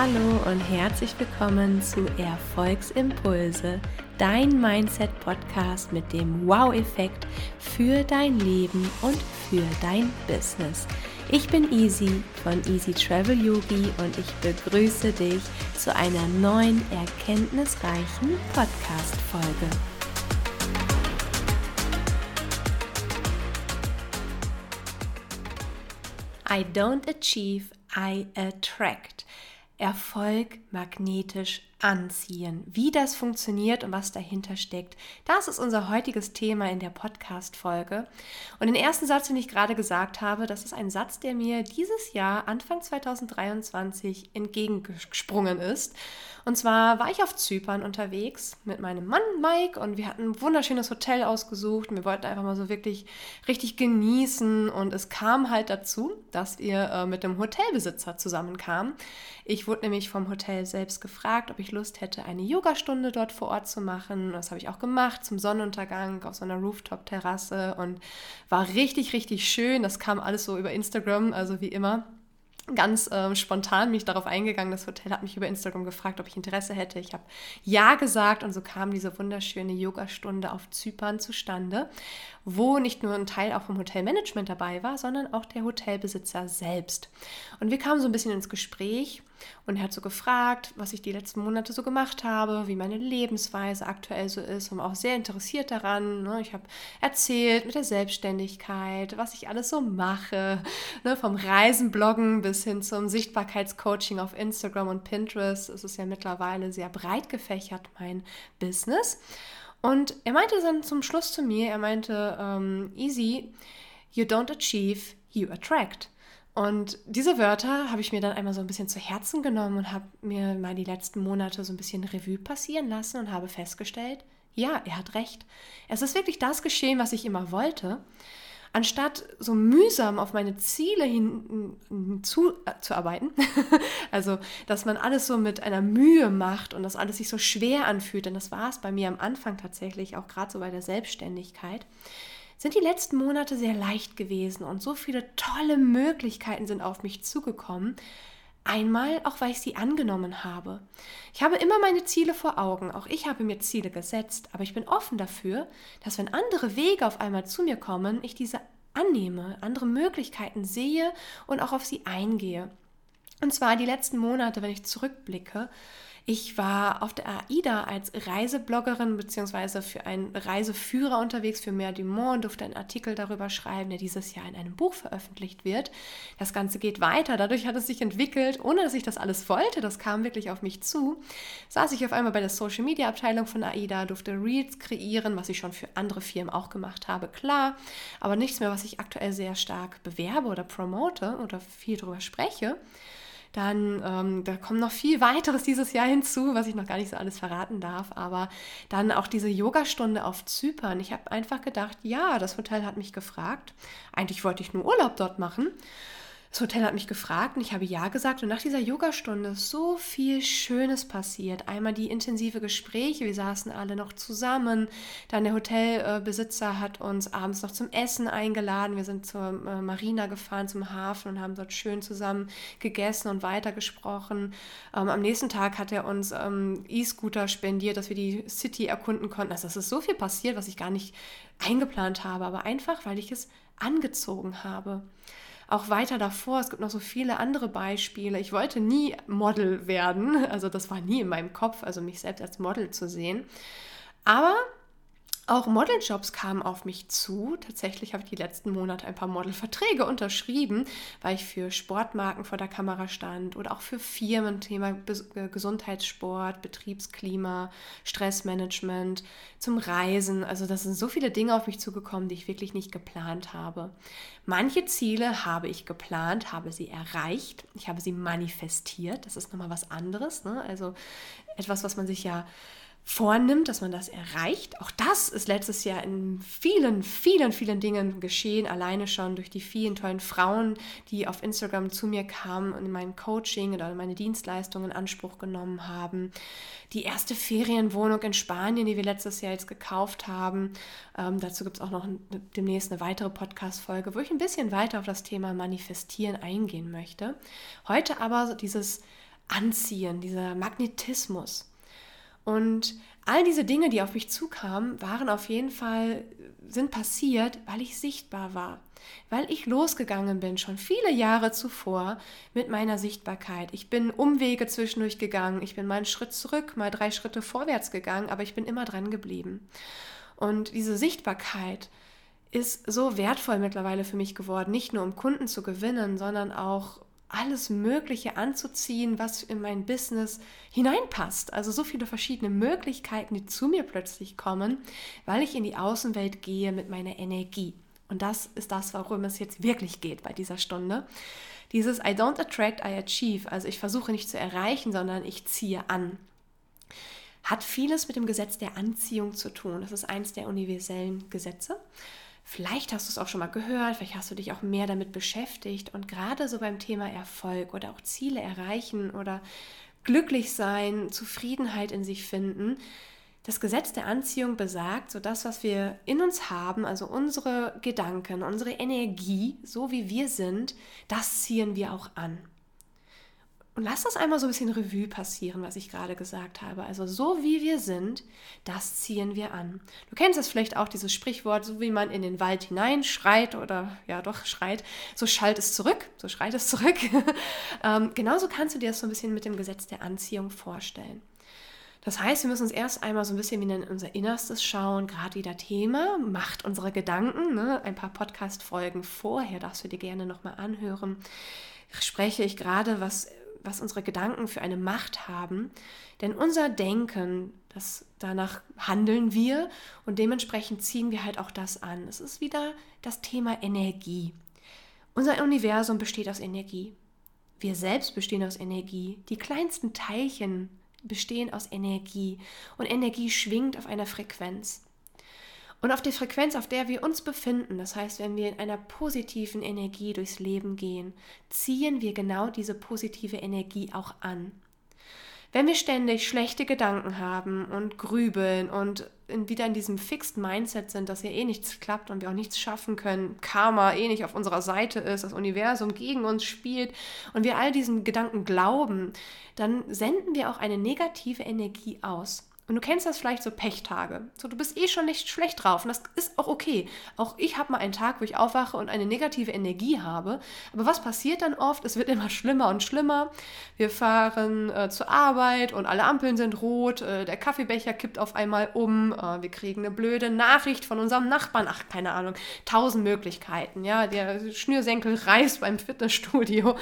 Hallo und herzlich willkommen zu Erfolgsimpulse, dein Mindset-Podcast mit dem Wow-Effekt für dein Leben und für dein Business. Ich bin Easy von Easy Travel Yogi und ich begrüße dich zu einer neuen erkenntnisreichen Podcast-Folge. I don't achieve, I attract. Erfolg magnetisch anziehen. Wie das funktioniert und was dahinter steckt, das ist unser heutiges Thema in der Podcast-Folge. Und den ersten Satz, den ich gerade gesagt habe, das ist ein Satz, der mir dieses Jahr, Anfang 2023, entgegengesprungen ist. Und zwar war ich auf Zypern unterwegs mit meinem Mann Mike und wir hatten ein wunderschönes Hotel ausgesucht. Wir wollten einfach mal so wirklich richtig genießen. Und es kam halt dazu, dass wir äh, mit dem Hotelbesitzer zusammenkamen. Ich wurde nämlich vom Hotel selbst gefragt, ob ich Lust hätte, eine Yogastunde dort vor Ort zu machen. Das habe ich auch gemacht zum Sonnenuntergang auf so einer Rooftop-Terrasse und war richtig, richtig schön. Das kam alles so über Instagram, also wie immer ganz äh, spontan mich darauf eingegangen. Das Hotel hat mich über Instagram gefragt, ob ich Interesse hätte. Ich habe ja gesagt und so kam diese wunderschöne Yogastunde auf Zypern zustande, wo nicht nur ein Teil auch vom Hotelmanagement dabei war, sondern auch der Hotelbesitzer selbst. Und wir kamen so ein bisschen ins Gespräch und er hat so gefragt, was ich die letzten Monate so gemacht habe, wie meine Lebensweise aktuell so ist und auch sehr interessiert daran. Ne? Ich habe erzählt mit der Selbstständigkeit, was ich alles so mache, ne? vom Reisenbloggen bis hin zum Sichtbarkeitscoaching auf Instagram und Pinterest. Es ist ja mittlerweile sehr breit gefächert, mein Business. Und er meinte dann zum Schluss zu mir, er meinte, um, easy, you don't achieve, you attract. Und diese Wörter habe ich mir dann einmal so ein bisschen zu Herzen genommen und habe mir mal die letzten Monate so ein bisschen Revue passieren lassen und habe festgestellt, ja, er hat recht. Es ist wirklich das geschehen, was ich immer wollte. Anstatt so mühsam auf meine Ziele hinzuarbeiten, äh, also dass man alles so mit einer Mühe macht und dass alles sich so schwer anfühlt, denn das war es bei mir am Anfang tatsächlich, auch gerade so bei der Selbstständigkeit, sind die letzten Monate sehr leicht gewesen und so viele tolle Möglichkeiten sind auf mich zugekommen. Einmal auch, weil ich sie angenommen habe. Ich habe immer meine Ziele vor Augen. Auch ich habe mir Ziele gesetzt. Aber ich bin offen dafür, dass wenn andere Wege auf einmal zu mir kommen, ich diese annehme, andere Möglichkeiten sehe und auch auf sie eingehe. Und zwar die letzten Monate, wenn ich zurückblicke, ich war auf der AIDA als Reisebloggerin bzw. für einen Reiseführer unterwegs für Mer du Monde, durfte einen Artikel darüber schreiben, der dieses Jahr in einem Buch veröffentlicht wird. Das Ganze geht weiter, dadurch hat es sich entwickelt, ohne dass ich das alles wollte, das kam wirklich auf mich zu. Saß ich auf einmal bei der Social Media Abteilung von AIDA, durfte Reels kreieren, was ich schon für andere Firmen auch gemacht habe, klar, aber nichts mehr, was ich aktuell sehr stark bewerbe oder promote oder viel darüber spreche dann ähm, da kommt noch viel weiteres dieses Jahr hinzu, was ich noch gar nicht so alles verraten darf. Aber dann auch diese Yogastunde auf Zypern. Ich habe einfach gedacht, ja, das Hotel hat mich gefragt. Eigentlich wollte ich nur Urlaub dort machen. Das Hotel hat mich gefragt und ich habe ja gesagt. Und nach dieser Yogastunde ist so viel Schönes passiert. Einmal die intensive Gespräche, wir saßen alle noch zusammen. Dann der Hotelbesitzer hat uns abends noch zum Essen eingeladen. Wir sind zur äh, Marina gefahren, zum Hafen und haben dort schön zusammen gegessen und weitergesprochen. Ähm, am nächsten Tag hat er uns ähm, E-Scooter spendiert, dass wir die City erkunden konnten. Also es ist so viel passiert, was ich gar nicht eingeplant habe, aber einfach, weil ich es angezogen habe auch weiter davor, es gibt noch so viele andere Beispiele. Ich wollte nie Model werden, also das war nie in meinem Kopf, also mich selbst als Model zu sehen. Aber auch Modeljobs kamen auf mich zu. Tatsächlich habe ich die letzten Monate ein paar Modelverträge unterschrieben, weil ich für Sportmarken vor der Kamera stand oder auch für Firmen, Thema äh, Gesundheitssport, Betriebsklima, Stressmanagement, zum Reisen. Also das sind so viele Dinge auf mich zugekommen, die ich wirklich nicht geplant habe. Manche Ziele habe ich geplant, habe sie erreicht. Ich habe sie manifestiert. Das ist nochmal was anderes. Ne? Also etwas, was man sich ja vornimmt, dass man das erreicht. Auch das ist letztes Jahr in vielen, vielen, vielen Dingen geschehen, alleine schon durch die vielen tollen Frauen, die auf Instagram zu mir kamen und in mein Coaching oder meine Dienstleistungen in Anspruch genommen haben. Die erste Ferienwohnung in Spanien, die wir letztes Jahr jetzt gekauft haben. Ähm, dazu gibt es auch noch demnächst eine weitere Podcast-Folge, wo ich ein bisschen weiter auf das Thema Manifestieren eingehen möchte. Heute aber dieses Anziehen, dieser Magnetismus. Und all diese Dinge, die auf mich zukamen, waren auf jeden Fall, sind passiert, weil ich sichtbar war. Weil ich losgegangen bin, schon viele Jahre zuvor, mit meiner Sichtbarkeit. Ich bin Umwege zwischendurch gegangen. Ich bin mal einen Schritt zurück, mal drei Schritte vorwärts gegangen, aber ich bin immer dran geblieben. Und diese Sichtbarkeit ist so wertvoll mittlerweile für mich geworden, nicht nur um Kunden zu gewinnen, sondern auch alles Mögliche anzuziehen, was in mein Business hineinpasst. Also so viele verschiedene Möglichkeiten, die zu mir plötzlich kommen, weil ich in die Außenwelt gehe mit meiner Energie. Und das ist das, worum es jetzt wirklich geht bei dieser Stunde. Dieses I don't attract, I achieve. Also ich versuche nicht zu erreichen, sondern ich ziehe an. Hat vieles mit dem Gesetz der Anziehung zu tun. Das ist eins der universellen Gesetze. Vielleicht hast du es auch schon mal gehört, vielleicht hast du dich auch mehr damit beschäftigt und gerade so beim Thema Erfolg oder auch Ziele erreichen oder glücklich sein, Zufriedenheit in sich finden. Das Gesetz der Anziehung besagt, so das, was wir in uns haben, also unsere Gedanken, unsere Energie, so wie wir sind, das ziehen wir auch an. Und lass das einmal so ein bisschen Revue passieren, was ich gerade gesagt habe. Also so wie wir sind, das ziehen wir an. Du kennst es vielleicht auch, dieses Sprichwort, so wie man in den Wald hinein schreit oder ja doch schreit, so schallt es zurück, so schreit es zurück. ähm, genauso kannst du dir das so ein bisschen mit dem Gesetz der Anziehung vorstellen. Das heißt, wir müssen uns erst einmal so ein bisschen wie in unser Innerstes schauen, gerade wieder Thema, Macht unserer Gedanken. Ne? Ein paar Podcast-Folgen vorher darfst du dir gerne nochmal anhören. Spreche ich gerade, was was unsere Gedanken für eine Macht haben. Denn unser Denken, das, danach handeln wir und dementsprechend ziehen wir halt auch das an. Es ist wieder das Thema Energie. Unser Universum besteht aus Energie. Wir selbst bestehen aus Energie. Die kleinsten Teilchen bestehen aus Energie. Und Energie schwingt auf einer Frequenz. Und auf die Frequenz, auf der wir uns befinden, das heißt, wenn wir in einer positiven Energie durchs Leben gehen, ziehen wir genau diese positive Energie auch an. Wenn wir ständig schlechte Gedanken haben und grübeln und wieder in diesem Fixed Mindset sind, dass hier eh nichts klappt und wir auch nichts schaffen können, Karma eh nicht auf unserer Seite ist, das Universum gegen uns spielt und wir all diesen Gedanken glauben, dann senden wir auch eine negative Energie aus. Und du kennst das vielleicht so Pechtage. So, du bist eh schon nicht schlecht drauf und das ist auch okay. Auch ich habe mal einen Tag, wo ich aufwache und eine negative Energie habe. Aber was passiert dann oft? Es wird immer schlimmer und schlimmer. Wir fahren äh, zur Arbeit und alle Ampeln sind rot. Äh, der Kaffeebecher kippt auf einmal um. Äh, wir kriegen eine blöde Nachricht von unserem Nachbarn. Ach, keine Ahnung. Tausend Möglichkeiten. Ja, der Schnürsenkel reißt beim Fitnessstudio.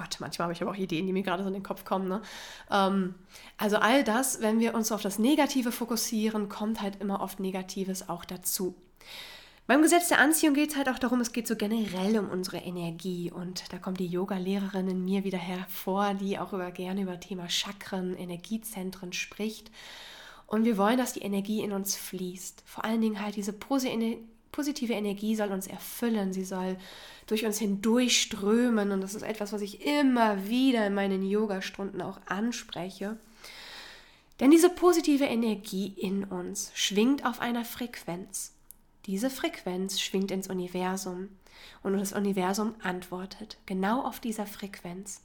Gott, manchmal habe ich aber auch Ideen, die mir gerade so in den Kopf kommen. Ne? Ähm, also all das, wenn wir uns auf das Negative fokussieren, kommt halt immer oft Negatives auch dazu. Beim Gesetz der Anziehung geht es halt auch darum, es geht so generell um unsere Energie. Und da kommt die Yoga-Lehrerin in mir wieder hervor, die auch über, gerne über Thema Chakren, Energiezentren spricht. Und wir wollen, dass die Energie in uns fließt. Vor allen Dingen halt diese positive Energie soll uns erfüllen. Sie soll durch uns hindurchströmen. Und das ist etwas, was ich immer wieder in meinen Yoga-Stunden auch anspreche. Denn diese positive Energie in uns schwingt auf einer Frequenz. Diese Frequenz schwingt ins Universum und das Universum antwortet genau auf dieser Frequenz.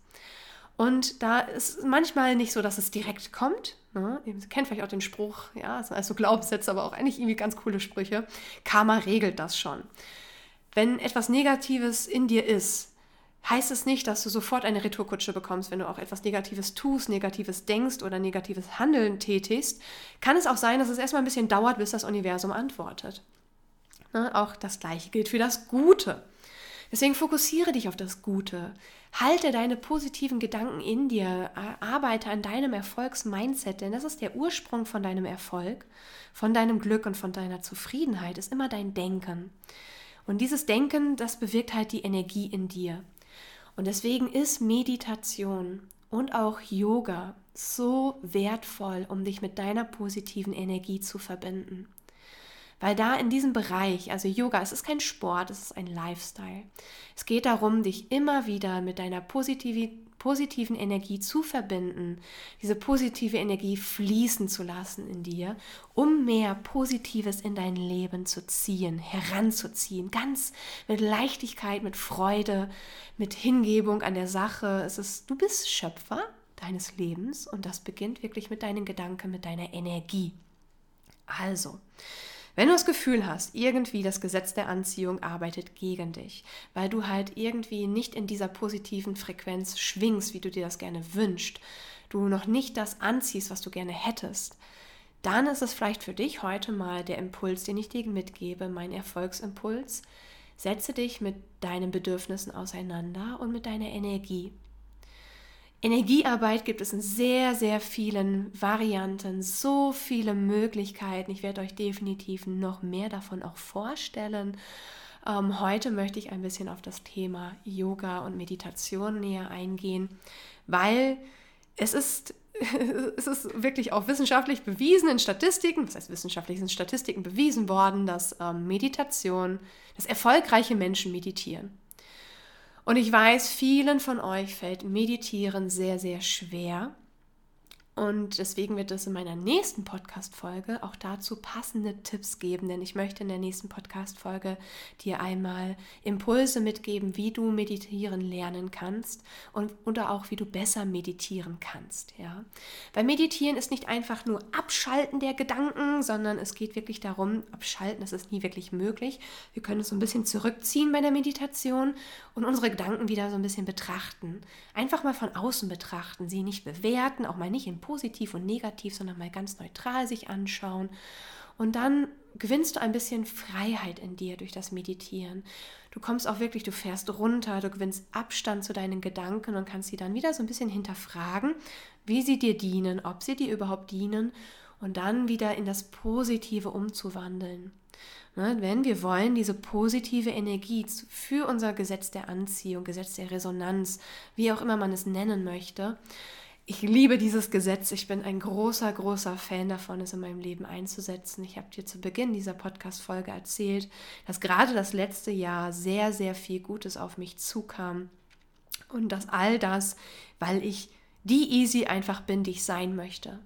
Und da ist manchmal nicht so, dass es direkt kommt. Ne? Ihr kennt vielleicht auch den Spruch, ja, das sind also Glaubenssätze, aber auch eigentlich irgendwie ganz coole Sprüche. Karma regelt das schon. Wenn etwas Negatives in dir ist, heißt es nicht, dass du sofort eine Retourkutsche bekommst, wenn du auch etwas Negatives tust, Negatives denkst oder negatives Handeln tätigst. Kann es auch sein, dass es erstmal ein bisschen dauert, bis das Universum antwortet. Ne? Auch das Gleiche gilt für das Gute. Deswegen fokussiere dich auf das Gute. Halte deine positiven Gedanken in dir. Arbeite an deinem Erfolgsmindset, denn das ist der Ursprung von deinem Erfolg, von deinem Glück und von deiner Zufriedenheit, ist immer dein Denken. Und dieses Denken, das bewirkt halt die Energie in dir. Und deswegen ist Meditation und auch Yoga so wertvoll, um dich mit deiner positiven Energie zu verbinden. Weil da in diesem Bereich, also Yoga, es ist kein Sport, es ist ein Lifestyle. Es geht darum, dich immer wieder mit deiner positiven positiven Energie zu verbinden, diese positive Energie fließen zu lassen in dir, um mehr Positives in dein Leben zu ziehen, heranzuziehen, ganz mit Leichtigkeit, mit Freude, mit Hingebung an der Sache. Es ist, du bist Schöpfer deines Lebens und das beginnt wirklich mit deinen Gedanken, mit deiner Energie. Also, wenn du das Gefühl hast, irgendwie das Gesetz der Anziehung arbeitet gegen dich, weil du halt irgendwie nicht in dieser positiven Frequenz schwingst, wie du dir das gerne wünschst, du noch nicht das anziehst, was du gerne hättest, dann ist es vielleicht für dich heute mal der Impuls, den ich dir mitgebe, mein Erfolgsimpuls. Setze dich mit deinen Bedürfnissen auseinander und mit deiner Energie. Energiearbeit gibt es in sehr, sehr vielen Varianten, so viele Möglichkeiten. Ich werde euch definitiv noch mehr davon auch vorstellen. Ähm, heute möchte ich ein bisschen auf das Thema Yoga und Meditation näher eingehen, weil es ist es ist wirklich auch wissenschaftlich bewiesen in Statistiken, was heißt wissenschaftlich, sind Statistiken bewiesen worden, dass ähm, Meditation, dass erfolgreiche Menschen meditieren. Und ich weiß, vielen von euch fällt Meditieren sehr, sehr schwer. Und deswegen wird es in meiner nächsten Podcast-Folge auch dazu passende Tipps geben, denn ich möchte in der nächsten Podcast-Folge dir einmal Impulse mitgeben, wie du meditieren lernen kannst und oder auch wie du besser meditieren kannst. Ja? Weil Meditieren ist nicht einfach nur Abschalten der Gedanken, sondern es geht wirklich darum, abschalten, das ist nie wirklich möglich. Wir können uns so ein bisschen zurückziehen bei der Meditation und unsere Gedanken wieder so ein bisschen betrachten. Einfach mal von außen betrachten, sie nicht bewerten, auch mal nicht in positiv und negativ, sondern mal ganz neutral sich anschauen. Und dann gewinnst du ein bisschen Freiheit in dir durch das Meditieren. Du kommst auch wirklich, du fährst runter, du gewinnst Abstand zu deinen Gedanken und kannst sie dann wieder so ein bisschen hinterfragen, wie sie dir dienen, ob sie dir überhaupt dienen und dann wieder in das Positive umzuwandeln. Ne, wenn wir wollen, diese positive Energie für unser Gesetz der Anziehung, Gesetz der Resonanz, wie auch immer man es nennen möchte, ich liebe dieses Gesetz. Ich bin ein großer, großer Fan davon, es in meinem Leben einzusetzen. Ich habe dir zu Beginn dieser Podcast-Folge erzählt, dass gerade das letzte Jahr sehr, sehr viel Gutes auf mich zukam. Und dass all das, weil ich die Easy einfach bin, die ich sein möchte.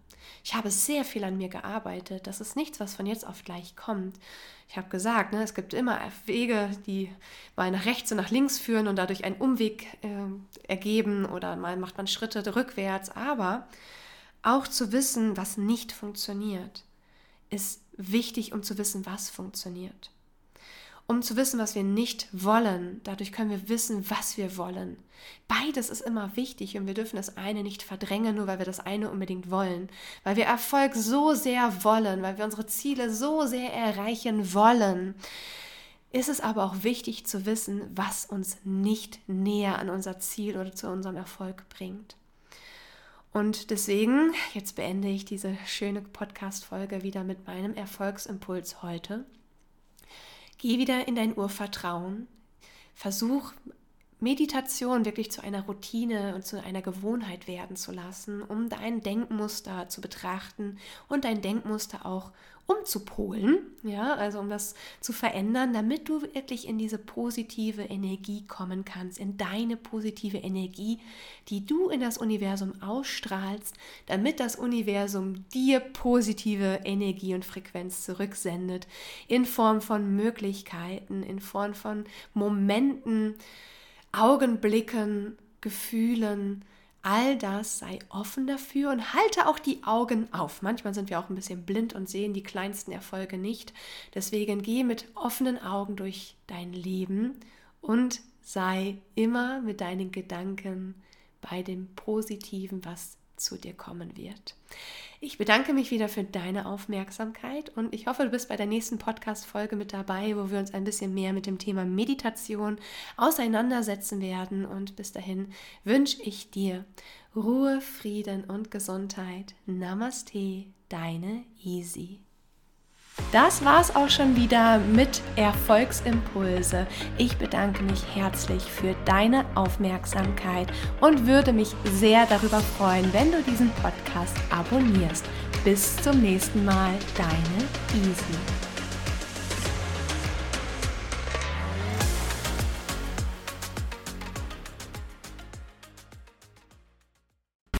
Ich habe sehr viel an mir gearbeitet. Das ist nichts, was von jetzt auf gleich kommt. Ich habe gesagt, ne, es gibt immer Wege, die mal nach rechts und nach links führen und dadurch einen Umweg äh, ergeben oder mal macht man Schritte rückwärts. Aber auch zu wissen, was nicht funktioniert, ist wichtig, um zu wissen, was funktioniert um zu wissen, was wir nicht wollen. Dadurch können wir wissen, was wir wollen. Beides ist immer wichtig und wir dürfen das eine nicht verdrängen, nur weil wir das eine unbedingt wollen. Weil wir Erfolg so sehr wollen, weil wir unsere Ziele so sehr erreichen wollen. Ist es aber auch wichtig zu wissen, was uns nicht näher an unser Ziel oder zu unserem Erfolg bringt. Und deswegen, jetzt beende ich diese schöne Podcast-Folge wieder mit meinem Erfolgsimpuls heute. Geh wieder in dein Urvertrauen. Versuch Meditation wirklich zu einer Routine und zu einer Gewohnheit werden zu lassen, um dein Denkmuster zu betrachten und dein Denkmuster auch umzupolen, ja, also um das zu verändern, damit du wirklich in diese positive Energie kommen kannst, in deine positive Energie, die du in das Universum ausstrahlst, damit das Universum dir positive Energie und Frequenz zurücksendet, in Form von Möglichkeiten, in Form von Momenten, Augenblicken, Gefühlen, all das sei offen dafür und halte auch die Augen auf. Manchmal sind wir auch ein bisschen blind und sehen die kleinsten Erfolge nicht. Deswegen geh mit offenen Augen durch dein Leben und sei immer mit deinen Gedanken bei dem Positiven, was zu dir kommen wird. Ich bedanke mich wieder für deine Aufmerksamkeit und ich hoffe, du bist bei der nächsten Podcast-Folge mit dabei, wo wir uns ein bisschen mehr mit dem Thema Meditation auseinandersetzen werden. Und bis dahin wünsche ich dir Ruhe, Frieden und Gesundheit. Namaste, deine Easy. Das war's auch schon wieder mit Erfolgsimpulse. Ich bedanke mich herzlich für deine Aufmerksamkeit und würde mich sehr darüber freuen, wenn du diesen Podcast abonnierst. Bis zum nächsten Mal, deine Easy.